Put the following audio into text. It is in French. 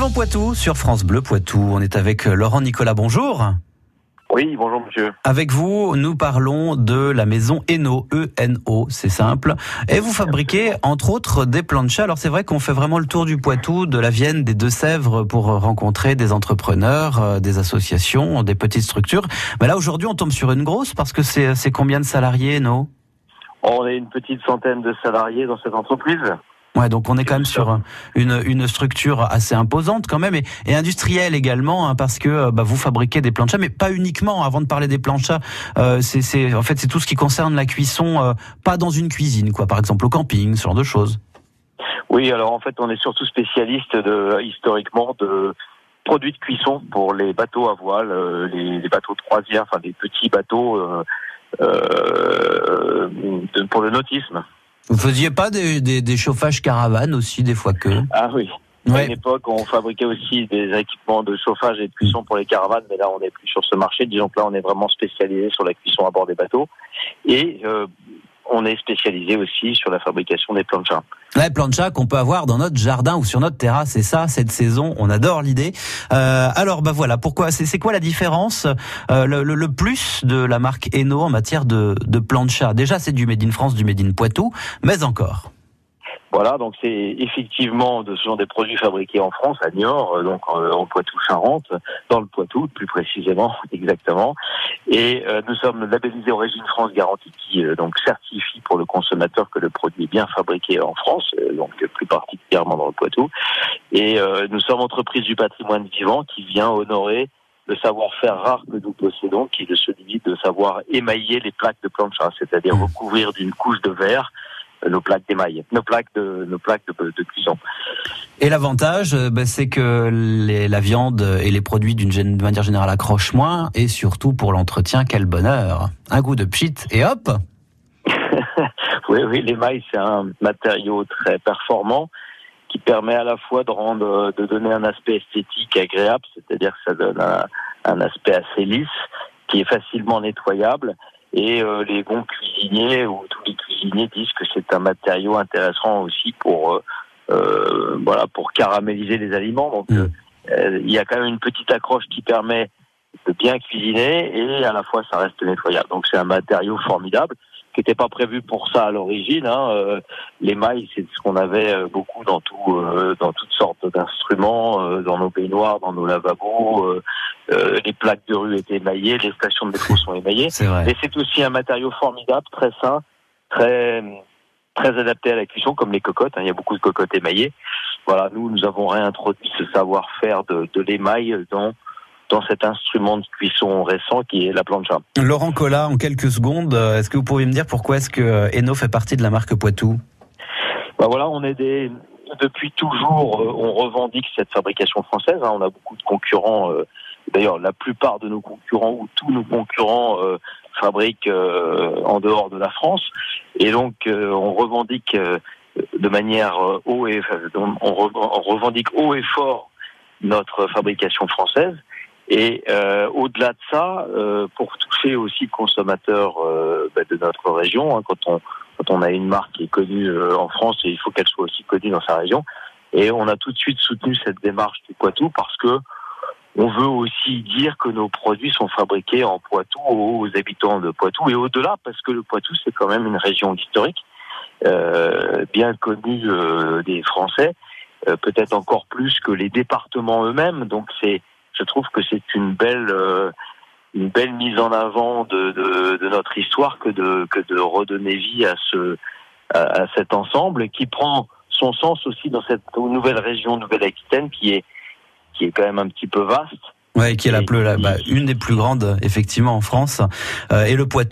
Vivons Poitou sur France Bleu Poitou. On est avec Laurent Nicolas. Bonjour. Oui, bonjour monsieur. Avec vous, nous parlons de la maison Eno, E-N-O, c'est simple. Et vous fabriquez, entre autres, des planchas. Alors c'est vrai qu'on fait vraiment le tour du Poitou, de la Vienne, des Deux-Sèvres pour rencontrer des entrepreneurs, euh, des associations, des petites structures. Mais là, aujourd'hui, on tombe sur une grosse parce que c'est combien de salariés, Eno? On est une petite centaine de salariés dans cette entreprise. Ouais, donc on est quand même sur une, une structure assez imposante quand même et, industrielle également hein, parce que euh, bah, vous fabriquez des planchas, mais pas uniquement. Avant de parler des planchas, euh, c'est en fait c'est tout ce qui concerne la cuisson, euh, pas dans une cuisine, quoi. Par exemple au camping, ce genre de choses. Oui, alors en fait on est surtout spécialiste historiquement de produits de cuisson pour les bateaux à voile, euh, les, bateaux de croisière, enfin des petits bateaux pour le nautisme. Vous faisiez pas des, des, des chauffages caravanes aussi, des fois que Ah oui. À une époque, on fabriquait aussi des équipements de chauffage et de cuisson pour les caravanes, mais là, on n'est plus sur ce marché. Disons que là, on est vraiment spécialisé sur la cuisson à bord des bateaux. Et euh, on est spécialisé aussi sur la fabrication des planchas. Les planchas qu'on peut avoir dans notre jardin ou sur notre terrasse, c'est ça cette saison. On adore l'idée. Euh, alors bah voilà, pourquoi C'est quoi la différence euh, le, le, plus de la marque Eno en matière de, de plancha Déjà, c'est du Made in France, du Made in Poitou, mais encore. Voilà, donc c'est effectivement de ce genre des produits fabriqués en France, à Niort, euh, donc euh, en Poitou-Charentes, dans le Poitou plus précisément, exactement. Et euh, nous sommes labellisés Origine France Garantie, qui donc certifie pour le consommateur que le produit est bien fabriqué en France, donc plus particulièrement dans le Poitou. Et nous sommes entreprise du patrimoine vivant qui vient honorer le savoir-faire rare que nous possédons, qui est celui de savoir émailler les plaques de plancha, c'est-à-dire mmh. recouvrir d'une couche de verre nos plaques d'émail, nos plaques de nos plaques de, de cuisson. Et l'avantage, euh, bah, c'est que les, la viande et les produits d'une manière générale accrochent moins, et surtout pour l'entretien, quel bonheur Un goût de pchit et hop Oui, oui, l'émail c'est un matériau très performant qui permet à la fois de rendre, de donner un aspect esthétique agréable, c'est-à-dire que ça donne un, un aspect assez lisse, qui est facilement nettoyable et euh, les bons cuisiniers ou tous les cuisiniers disent que c'est un matériau intéressant aussi pour euh, euh voilà pour caraméliser les aliments. Donc mm. euh, il y a quand même une petite accroche qui permet de bien cuisiner et à la fois ça reste nettoyable. Donc c'est un matériau formidable qui n'était pas prévu pour ça à l'origine. Hein. Euh, L'émail, c'est ce qu'on avait euh, beaucoup dans tout, euh, dans toutes sortes d'instruments, euh, dans nos baignoires, dans nos lavabos. les plaques de rue étaient émaillées, les stations de métro sont émaillées. Et c'est aussi un matériau formidable, très sain, très très adapté à la cuisson, comme les cocottes. Hein. Il y a beaucoup de cocottes émaillées. Voilà, nous, nous avons réintroduit ce savoir-faire de, de l'émail dans dans cet instrument de cuisson récent qui est la plancha. Laurent Collat, en quelques secondes, euh, est-ce que vous pourriez me dire pourquoi est-ce que euh, Eno fait partie de la marque Poitou? Bah voilà, on est des depuis toujours, euh, on revendique cette fabrication française. Hein. On a beaucoup de concurrents. D'ailleurs, la plupart de nos concurrents ou tous nos concurrents fabriquent en dehors de la France. Et donc, on revendique de manière haut et on revendique haut et fort notre fabrication française. Et euh, au-delà de ça, euh, pour toucher aussi le consommateur euh, bah, de notre région, hein, quand on quand on a une marque qui est connue euh, en France, il faut qu'elle soit aussi connue dans sa région. Et on a tout de suite soutenu cette démarche du Poitou parce que on veut aussi dire que nos produits sont fabriqués en Poitou aux habitants de Poitou et au-delà parce que le Poitou c'est quand même une région historique euh, bien connue des Français, peut-être encore plus que les départements eux-mêmes. Donc c'est je trouve que c'est une belle euh, une belle mise en avant de, de, de, notre histoire que de que de redonner vie à ce à, cet ensemble qui prend son sens aussi dans cette nouvelle région Nouvelle-Aquitaine qui est qui est quand même un petit peu vaste. Ouais, qui est la, bah, une des plus grandes effectivement en France euh, et le Poitou